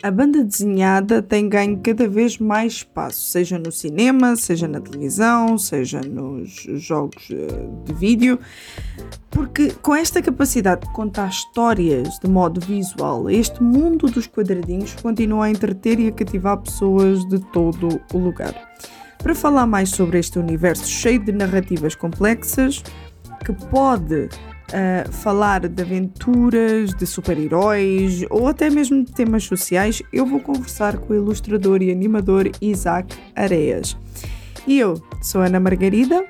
A banda desenhada tem ganho cada vez mais espaço, seja no cinema, seja na televisão, seja nos jogos eh, de vídeo, porque com esta capacidade de contar histórias de modo visual, este mundo dos quadradinhos continua a entreter e a cativar pessoas de todo o lugar. Para falar mais sobre este universo cheio de narrativas complexas, que pode uh, falar de aventuras, de super-heróis ou até mesmo de temas sociais, eu vou conversar com o ilustrador e animador Isaac Areias. E eu sou Ana Margarida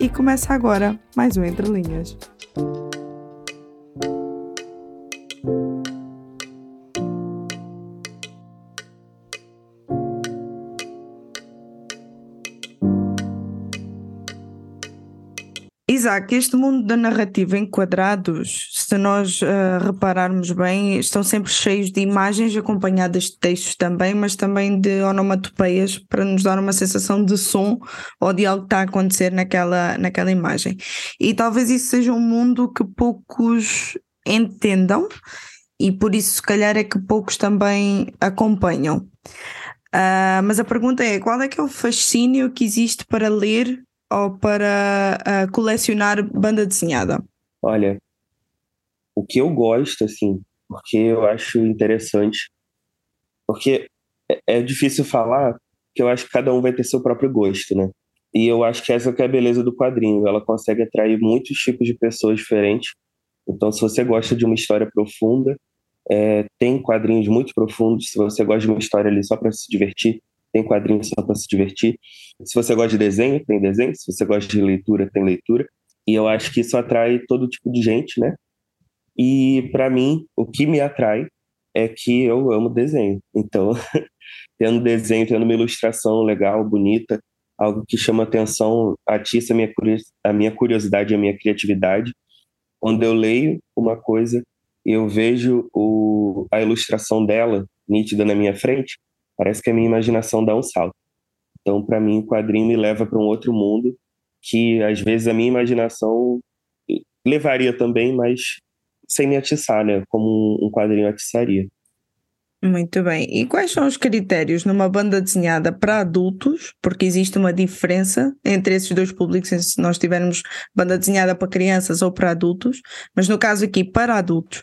e começa agora mais um Entre Linhas. Isaac, este mundo da narrativa em quadrados, se nós uh, repararmos bem, estão sempre cheios de imagens acompanhadas de textos também, mas também de onomatopeias para nos dar uma sensação de som ou de algo que está a acontecer naquela, naquela imagem. E talvez isso seja um mundo que poucos entendam e por isso, se calhar, é que poucos também acompanham. Uh, mas a pergunta é: qual é que é o fascínio que existe para ler ou para uh, colecionar banda desenhada? Olha, o que eu gosto, assim, porque eu acho interessante, porque é, é difícil falar, que eu acho que cada um vai ter seu próprio gosto, né? E eu acho que essa que é a beleza do quadrinho, ela consegue atrair muitos tipos de pessoas diferentes. Então, se você gosta de uma história profunda, é, tem quadrinhos muito profundos. Se você gosta de uma história ali só para se divertir, tem quadrinhos só para se divertir. Se você gosta de desenho, tem desenho. Se você gosta de leitura, tem leitura. E eu acho que isso atrai todo tipo de gente, né? E para mim, o que me atrai é que eu amo desenho. Então, tendo desenho, tendo uma ilustração legal, bonita, algo que chama atenção, atiça a minha, a minha curiosidade a minha criatividade. Quando eu leio uma coisa, eu vejo o, a ilustração dela nítida na minha frente, parece que a minha imaginação dá um salto. Então, para mim, o quadrinho me leva para um outro mundo que às vezes a minha imaginação levaria também, mas sem me atiçar, né? Como um quadrinho atiçaria. Muito bem. E quais são os critérios numa banda desenhada para adultos? Porque existe uma diferença entre esses dois públicos, se nós tivermos banda desenhada para crianças ou para adultos, mas no caso aqui para adultos.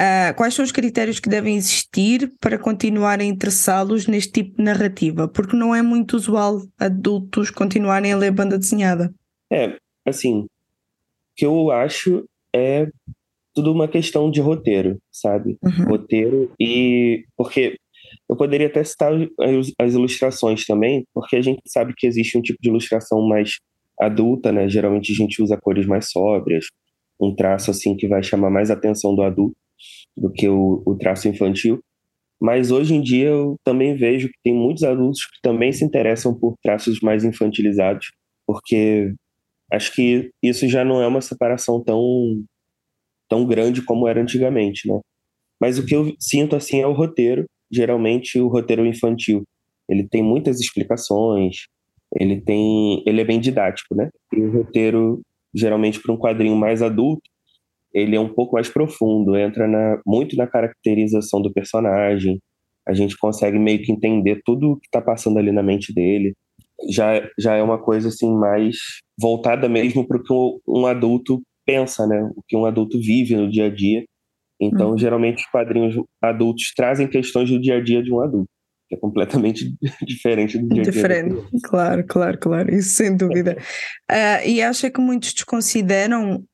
Uh, quais são os critérios que devem existir para continuar a interessá-los neste tipo de narrativa? Porque não é muito usual adultos continuarem a ler banda desenhada. É, assim, o que eu acho é tudo uma questão de roteiro, sabe? Uhum. Roteiro e. Porque eu poderia até citar as ilustrações também, porque a gente sabe que existe um tipo de ilustração mais adulta, né? Geralmente a gente usa cores mais sóbrias, um traço assim que vai chamar mais a atenção do adulto do que o, o traço infantil. Mas hoje em dia eu também vejo que tem muitos adultos que também se interessam por traços mais infantilizados, porque acho que isso já não é uma separação tão tão grande como era antigamente, né? Mas o que eu sinto assim é o roteiro, geralmente o roteiro infantil. Ele tem muitas explicações, ele tem, ele é bem didático, né? E o roteiro geralmente para um quadrinho mais adulto, ele é um pouco mais profundo, entra na, muito na caracterização do personagem. A gente consegue meio que entender tudo o que está passando ali na mente dele. Já, já é uma coisa assim mais voltada mesmo para o que um adulto pensa, né? O que um adulto vive no dia a dia. Então, hum. geralmente, os quadrinhos adultos trazem questões do dia a dia de um adulto, que é completamente diferente do dia a dia. Diferente, claro, claro, claro, isso sem dúvida. Uh, e acha que muitos desconsideram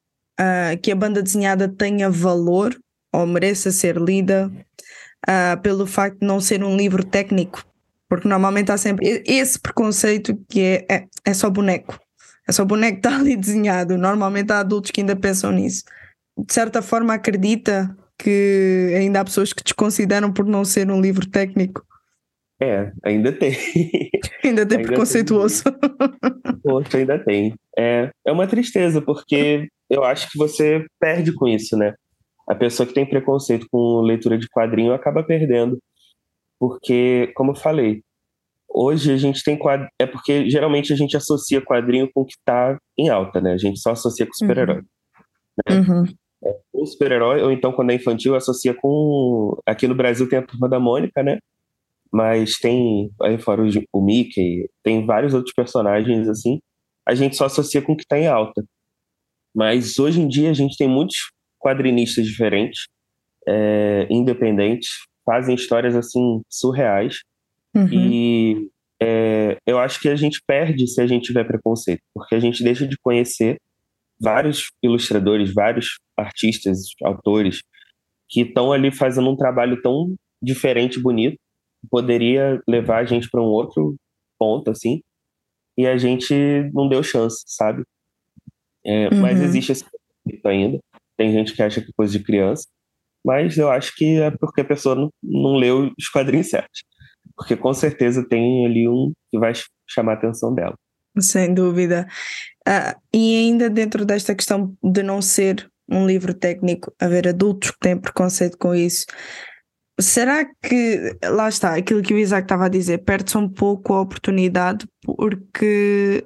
uh, que a banda desenhada tenha valor ou mereça ser lida uh, pelo facto de não ser um livro técnico, porque normalmente há sempre esse preconceito que é, é, é só boneco, é só boneco que está ali desenhado. Normalmente há adultos que ainda pensam nisso. De certa forma, acredita que ainda há pessoas que desconsideram por não ser um livro técnico. É, ainda tem. ainda tem ainda preconceituoso. Tem. Poxa, ainda tem. É, é uma tristeza, porque eu acho que você perde com isso, né? A pessoa que tem preconceito com leitura de quadrinho acaba perdendo. Porque, como eu falei, hoje a gente tem quadrinho. É porque geralmente a gente associa quadrinho com o que está em alta, né? A gente só associa com super-herói. Uhum. Né? É, ou super-herói, ou então quando é infantil associa com. Aqui no Brasil tem a turma da Mônica, né? Mas tem, aí fora o, o Mickey, tem vários outros personagens assim. A gente só associa com o que está em alta. Mas hoje em dia a gente tem muitos quadrinistas diferentes, é, independentes, fazem histórias assim surreais. Uhum. E é, eu acho que a gente perde se a gente tiver preconceito, porque a gente deixa de conhecer vários ilustradores, vários artistas, autores que estão ali fazendo um trabalho tão diferente, bonito, poderia levar a gente para um outro ponto, assim, e a gente não deu chance, sabe? É, uhum. Mas existe esse conflito ainda. Tem gente que acha que é coisa de criança, mas eu acho que é porque a pessoa não, não leu os quadrinhos certos. Porque com certeza tem ali um que vai chamar a atenção dela. Sem dúvida. Ah, e ainda dentro desta questão de não ser um livro técnico, haver adultos que têm preconceito com isso, será que, lá está, aquilo que o Isaac estava a dizer, perde-se um pouco a oportunidade porque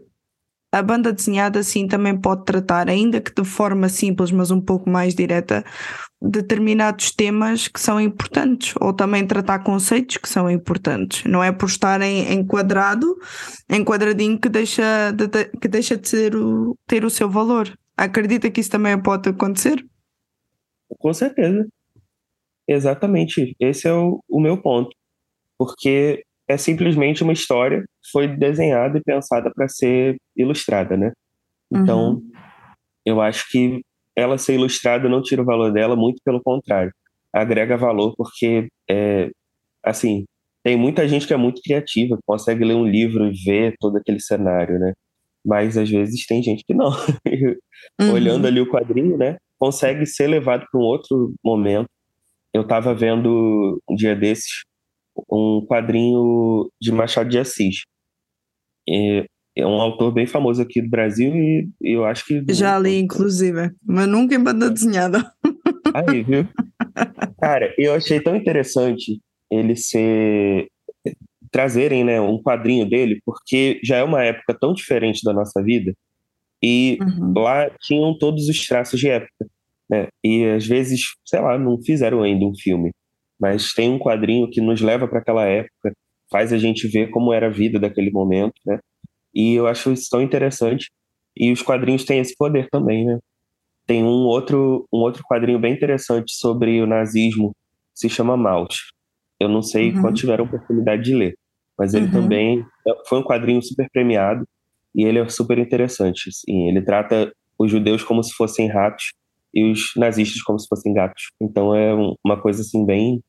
a banda desenhada sim também pode tratar, ainda que de forma simples, mas um pouco mais direta, determinados temas que são importantes, ou também tratar conceitos que são importantes. Não é por estarem enquadrado, enquadradinho que deixa de, que deixa de ser o, ter o seu valor. Acredita que isso também pode acontecer? Com certeza. Exatamente. Esse é o, o meu ponto. Porque é simplesmente uma história que foi desenhada e pensada para ser ilustrada, né? Então, uhum. eu acho que ela ser ilustrada não tira o valor dela, muito pelo contrário. Agrega valor porque, é, assim, tem muita gente que é muito criativa, consegue ler um livro e ver todo aquele cenário, né? Mas às vezes tem gente que não. uhum. Olhando ali o quadrinho, né? Consegue ser levado para um outro momento. Eu estava vendo um dia desses um quadrinho de Machado de Assis. É, é um autor bem famoso aqui do Brasil e eu acho que. Já li, inclusive, mas nunca em banda desenhada. Aí, viu? Cara, eu achei tão interessante ele ser. trazerem né, um quadrinho dele, porque já é uma época tão diferente da nossa vida e uhum. lá tinham todos os traços de época. Né? E às vezes, sei lá, não fizeram ainda um filme mas tem um quadrinho que nos leva para aquela época, faz a gente ver como era a vida daquele momento, né? E eu acho isso tão interessante. E os quadrinhos têm esse poder também, né? Tem um outro, um outro quadrinho bem interessante sobre o nazismo, se chama Maus. Eu não sei uhum. quando tiveram oportunidade de ler, mas ele uhum. também é, foi um quadrinho super premiado e ele é super interessante. Assim, ele trata os judeus como se fossem ratos e os nazistas como se fossem gatos. Então é uma coisa assim bem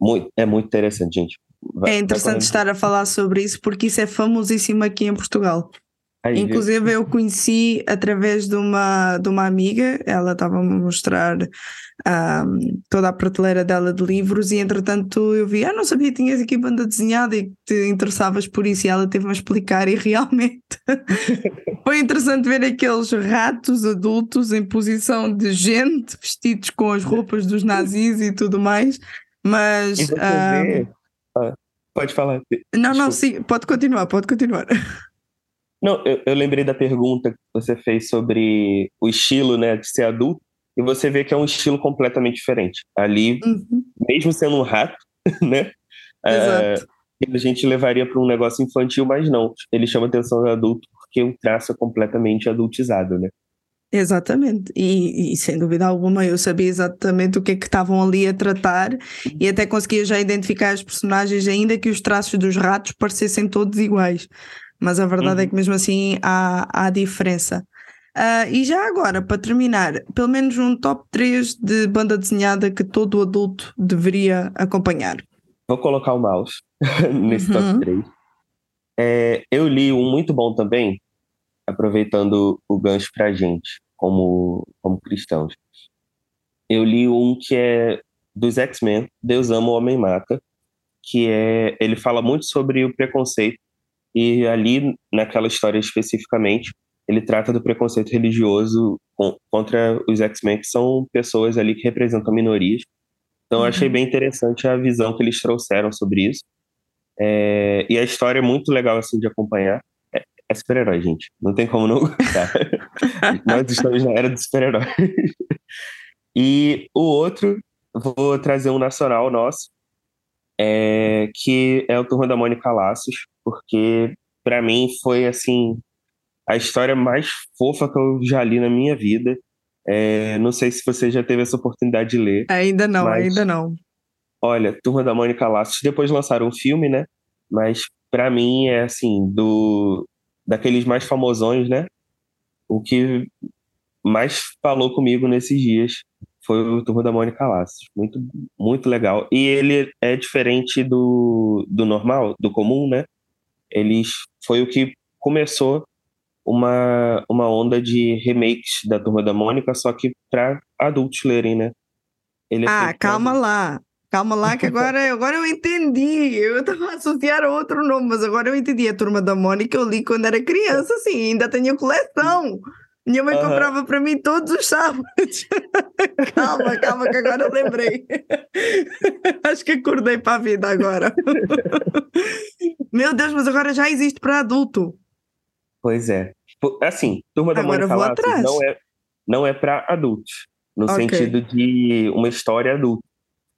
muito, é muito interessante, gente. Vai, é interessante estar a falar sobre isso porque isso é famosíssimo aqui em Portugal. Aí, Inclusive eu conheci através de uma, de uma amiga, ela estava a mostrar um, toda a prateleira dela de livros e entretanto eu vi, ah não sabia que tinhas aqui banda desenhada e que te interessavas por isso e ela teve-me a explicar e realmente foi interessante ver aqueles ratos adultos em posição de gente vestidos com as roupas dos nazis e tudo mais mas. E você vê... ah, pode falar. Não, Desculpa. não, sim, pode continuar, pode continuar. Não, eu, eu, lembrei da pergunta que você fez sobre o estilo né, de ser adulto, e você vê que é um estilo completamente diferente. Ali, uhum. mesmo sendo um rato, né? É, a gente levaria para um negócio infantil, mas não. Ele chama atenção do adulto porque o traço é completamente adultizado, né? Exatamente, e, e, sem dúvida alguma eu sabia exatamente o que é que estavam ali a tratar e até conseguia já identificar os personagens, ainda que os traços dos ratos parecessem todos iguais. Mas a verdade uhum. é que mesmo assim há, há diferença. Uh, e já agora, para terminar, pelo menos um top 3 de banda desenhada que todo adulto deveria acompanhar. Vou colocar o mouse nesse uhum. top 3. É, eu li um muito bom também, aproveitando o gancho para a gente como, como cristãos. Eu li um que é dos X-Men, Deus ama o Homem Mata, que é ele fala muito sobre o preconceito e ali naquela história especificamente ele trata do preconceito religioso contra os X-Men que são pessoas ali que representam minorias. Então uhum. eu achei bem interessante a visão que eles trouxeram sobre isso. É, e a história é muito legal assim de acompanhar é super-herói, gente. Não tem como não gostar. Nós estamos na era dos super-heróis. E o outro, vou trazer um nacional nosso, é, que é o Turma da Mônica Laços, porque para mim foi assim a história mais fofa que eu já li na minha vida. É, não sei se você já teve essa oportunidade de ler. Ainda não, mas, ainda não. Olha, Turma da Mônica Laços, depois lançaram um filme, né? Mas para mim é assim, do daqueles mais famosões, né? O que mais falou comigo nesses dias foi o Turma da Mônica Laços. Muito, muito legal. E ele é diferente do, do normal, do comum, né? Eles foi o que começou uma, uma onda de remakes da Turma da Mônica, só que para adultos lerem, né? Ele é ah, calma lá. Calma lá, que agora, agora eu entendi. Eu estava a associar a outro nome, mas agora eu entendi. A Turma da Mônica eu li quando era criança, sim, ainda tenho coleção. Minha mãe uhum. comprava para mim todos os sábados. calma, calma, que agora eu lembrei. Acho que acordei para a vida agora. Meu Deus, mas agora já existe para adulto. Pois é. Assim, Turma da agora Mônica Lattes não é, não é para adultos, no okay. sentido de uma história adulta.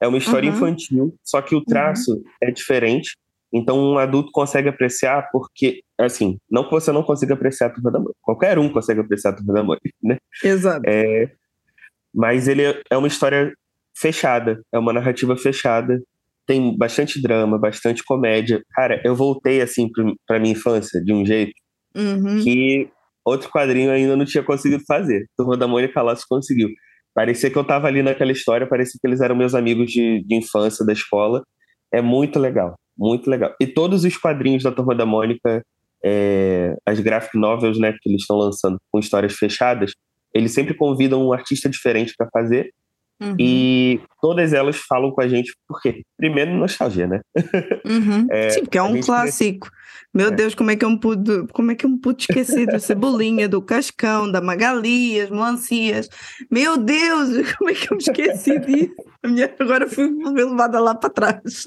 É uma história uhum. infantil, só que o traço uhum. é diferente então, um adulto consegue apreciar porque, assim, não que você não consiga apreciar a Turma da Mônica. Qualquer um consegue apreciar a Turma da Mônica, né? Exato. É, mas ele é uma história fechada, é uma narrativa fechada. Tem bastante drama, bastante comédia. Cara, eu voltei, assim, para minha infância de um jeito uhum. que outro quadrinho ainda não tinha conseguido fazer. Turma da Mônica Laços conseguiu. Parecia que eu tava ali naquela história, parecia que eles eram meus amigos de, de infância da escola. É muito legal. Muito legal. E todos os quadrinhos da Turma da Mônica, é, as graphic novels, né, que eles estão lançando com histórias fechadas, eles sempre convidam um artista diferente para fazer. Uhum. E todas elas falam com a gente, porque, primeiro, nostalgia, né? Uhum. É, Sim, porque é um clássico. Meu é. Deus, como é que eu me pude, como é que eu me pude esquecer da Cebolinha, do Cascão, da Magali, as melancias? Meu Deus, como é que eu me esqueci disso? Agora fui levada lá para trás.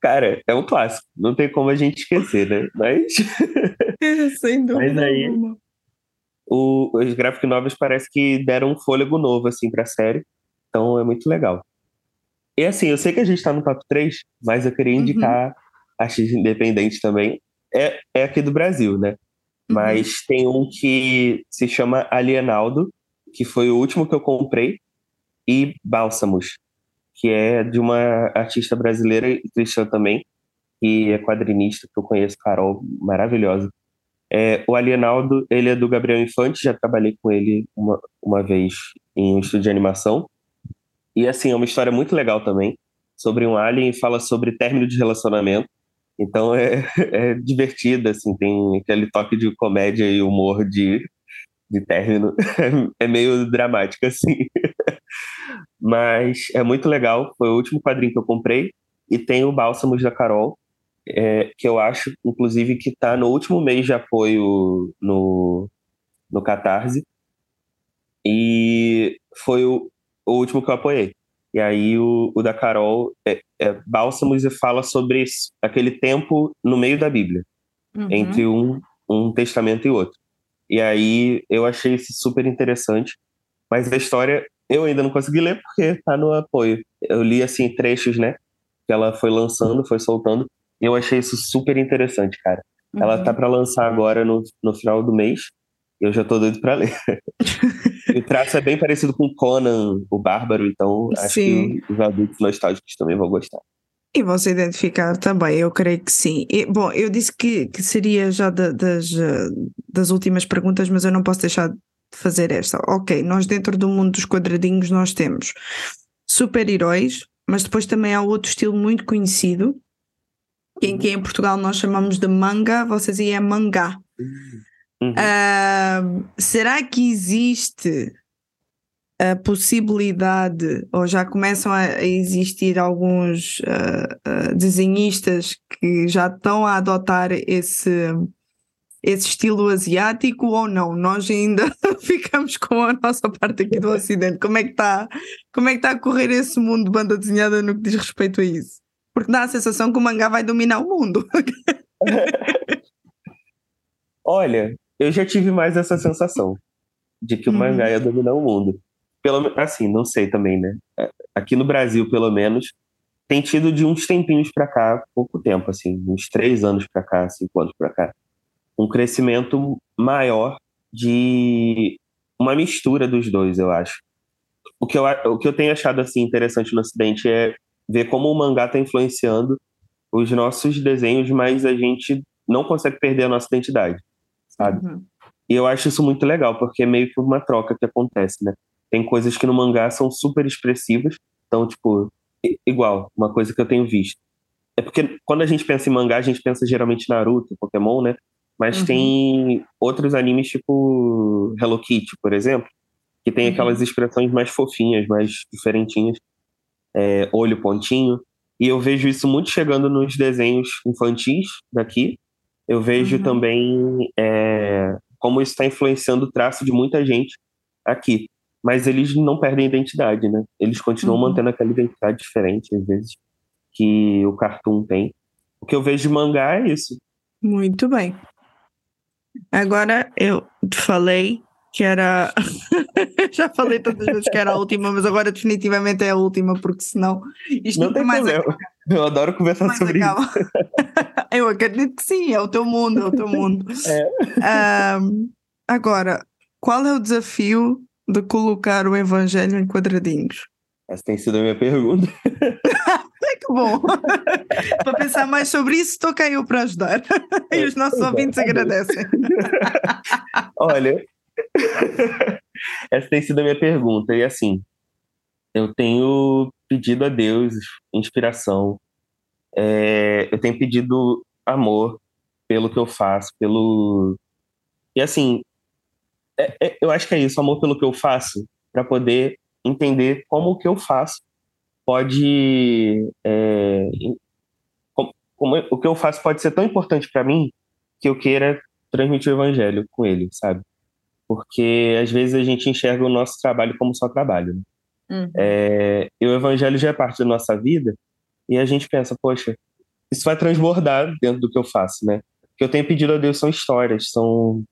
Cara, é um clássico. Não tem como a gente esquecer, né? Mas. É, sem dúvida. Mas aí, o, os graphic novels parece que deram um fôlego novo, assim, pra série. Então é muito legal. E assim, eu sei que a gente tá no top 3, mas eu queria uhum. indicar uhum. a X Independente também. É, é aqui do Brasil, né? Uhum. Mas tem um que se chama Alienaldo, que foi o último que eu comprei, e Bálsamos, que é de uma artista brasileira e cristã também, que é quadrinista, que eu conheço, Carol, maravilhosa. É, o Alienaldo, ele é do Gabriel Infante, já trabalhei com ele uma, uma vez em um estúdio de animação. E, assim, é uma história muito legal também, sobre um alien e fala sobre término de relacionamento. Então é, é divertida, assim, tem aquele toque de comédia e humor de, de término. É meio dramático, assim. Mas é muito legal. Foi o último quadrinho que eu comprei. E tem o Bálsamos da Carol, é, que eu acho, inclusive, que está no último mês de apoio no, no Catarse. E foi o, o último que eu apoiei. E aí o, o da Carol é, é Bálsamos e fala sobre aquele tempo no meio da Bíblia, uhum. entre um, um testamento e outro. E aí eu achei isso super interessante. Mas a história eu ainda não consegui ler porque tá no apoio. Eu li assim trechos, né? Que ela foi lançando, foi soltando. Eu achei isso super interessante, cara. Uhum. Ela tá para lançar agora no, no final do mês. Eu já tô doido para ler. o traço é bem parecido com Conan, o Bárbaro, então acho sim. que os adultos nostálgicos também vão gostar. E vão se identificar também, eu creio que sim. E, bom, eu disse que, que seria já da, das, das últimas perguntas, mas eu não posso deixar fazer esta. Ok, nós dentro do mundo dos quadradinhos nós temos super-heróis, mas depois também há outro estilo muito conhecido, que aqui em Portugal nós chamamos de manga, vocês aí é mangá. Uhum. Uh, será que existe a possibilidade, ou já começam a existir alguns uh, uh, desenhistas que já estão a adotar esse esse estilo asiático ou não? Nós ainda ficamos com a nossa parte aqui do Ocidente. Como é que está como é que está a correr esse mundo de banda desenhada no que diz respeito a isso? Porque dá a sensação que o mangá vai dominar o mundo. Olha, eu já tive mais essa sensação. de que o uhum. mangá ia dominar o mundo. Pelo, assim, não sei também, né? É, aqui no Brasil, pelo menos, tem tido de uns tempinhos para cá, pouco tempo, assim, uns três anos para cá, cinco anos para cá, um crescimento maior de uma mistura dos dois, eu acho. O que eu, o que eu tenho achado assim interessante no Ocidente é ver como o mangá está influenciando os nossos desenhos, mas a gente não consegue perder a nossa identidade, sabe? Uhum. E eu acho isso muito legal, porque é meio que uma troca que acontece, né? Tem coisas que no mangá são super expressivas, então, tipo, igual, uma coisa que eu tenho visto. É porque quando a gente pensa em mangá, a gente pensa geralmente Naruto, Pokémon, né? Mas uhum. tem outros animes tipo Hello Kitty, por exemplo, que tem uhum. aquelas expressões mais fofinhas, mais diferentinhas, é, olho pontinho. E eu vejo isso muito chegando nos desenhos infantis daqui. Eu vejo uhum. também é, como isso está influenciando o traço de muita gente aqui. Mas eles não perdem identidade, né? Eles continuam uhum. mantendo aquela identidade diferente, às vezes, que o cartoon tem. O que eu vejo de mangá é isso. Muito bem. Agora eu falei que era. Já falei tantas vezes que era a última, mas agora definitivamente é a última, porque senão isto não tem mais problema. Eu adoro conversar mais sobre acaba. isso. eu acredito que sim, é o teu mundo, é o teu mundo. É. Um, agora, qual é o desafio de colocar o evangelho em quadradinhos? Essa tem sido a minha pergunta. que bom! para pensar mais sobre isso, estou cá eu para ajudar. e os nossos ouvintes agradecem. Olha, essa tem sido a minha pergunta. E assim, eu tenho pedido a Deus inspiração, é, eu tenho pedido amor pelo que eu faço, pelo. E assim, é, é, eu acho que é isso, amor pelo que eu faço, para poder entender como o que eu faço pode. É, como, como, o que eu faço pode ser tão importante para mim que eu queira transmitir o evangelho com ele, sabe? Porque às vezes a gente enxerga o nosso trabalho como só trabalho. Né? Uhum. É, e o evangelho já é parte da nossa vida e a gente pensa, poxa, isso vai transbordar dentro do que eu faço, né? O que eu tenho pedido a Deus são histórias, são.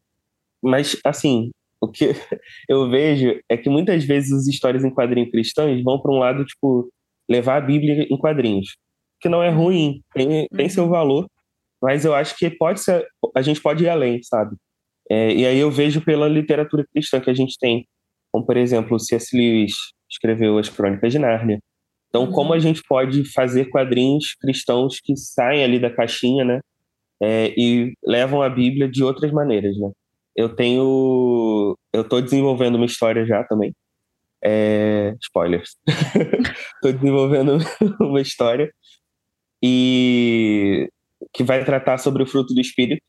Mas, assim, o que eu vejo é que muitas vezes as histórias em quadrinhos cristãos vão para um lado, tipo, levar a Bíblia em quadrinhos. Que não é ruim, tem, tem seu uhum. valor, mas eu acho que pode ser, a gente pode ir além, sabe? É, e aí eu vejo pela literatura cristã que a gente tem, como por exemplo, o C.S. Lewis escreveu as Crônicas de Nárnia. Então, uhum. como a gente pode fazer quadrinhos cristãos que saem ali da caixinha, né? É, e levam a Bíblia de outras maneiras, né? eu tenho. Eu tô desenvolvendo uma história já também. É, spoilers. tô desenvolvendo uma história e que vai tratar sobre o fruto do espírito.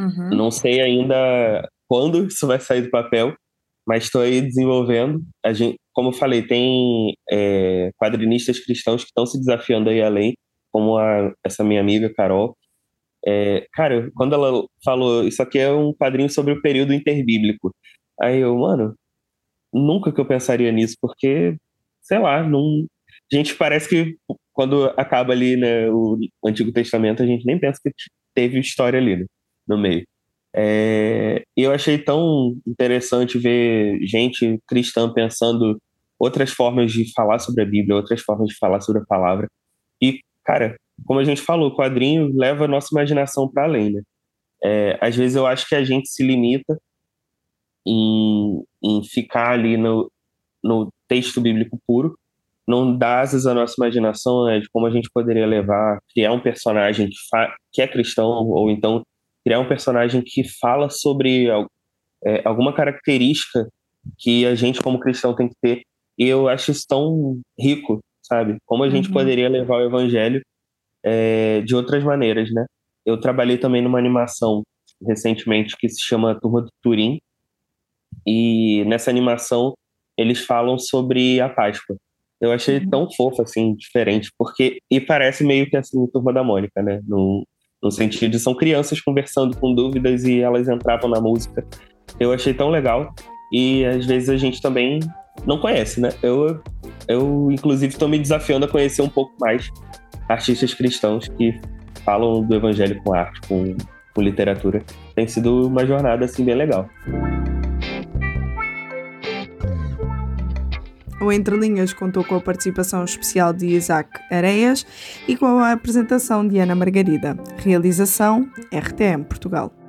Uhum. Não sei ainda quando isso vai sair do papel, mas estou aí desenvolvendo. A gente, como eu falei, tem é, quadrinistas cristãos que estão se desafiando aí além, como a, essa minha amiga Carol, é, cara, quando ela falou, isso aqui é um quadrinho sobre o período interbíblico. Aí eu, mano, nunca que eu pensaria nisso, porque, sei lá, não. A gente parece que quando acaba ali né, o Antigo Testamento, a gente nem pensa que teve história ali né, no meio. É, eu achei tão interessante ver gente cristã pensando outras formas de falar sobre a Bíblia, outras formas de falar sobre a palavra. E, cara, como a gente falou, o quadrinho leva a nossa imaginação para além, né? É, às vezes eu acho que a gente se limita em, em ficar ali no, no texto bíblico puro, não dá asas à nossa imaginação né, de como a gente poderia levar, criar um personagem que, que é cristão, ou então criar um personagem que fala sobre é, alguma característica que a gente, como cristão, tem que ter. E eu acho isso tão rico, sabe? Como a gente uhum. poderia levar o evangelho é, de outras maneiras, né? Eu trabalhei também numa animação recentemente que se chama Turma do Turim, e nessa animação eles falam sobre a Páscoa. Eu achei uhum. tão fofo, assim, diferente, porque. E parece meio que assim, Turma da Mônica, né? No, no sentido de são crianças conversando com dúvidas e elas entravam na música. Eu achei tão legal. E às vezes a gente também não conhece, né? Eu, eu inclusive, estou me desafiando a conhecer um pouco mais artistas cristãos que falam do evangelho com arte, com, com literatura. Tem sido uma jornada assim bem legal. O Entre Linhas contou com a participação especial de Isaac Areias e com a apresentação de Ana Margarida. Realização RTM Portugal.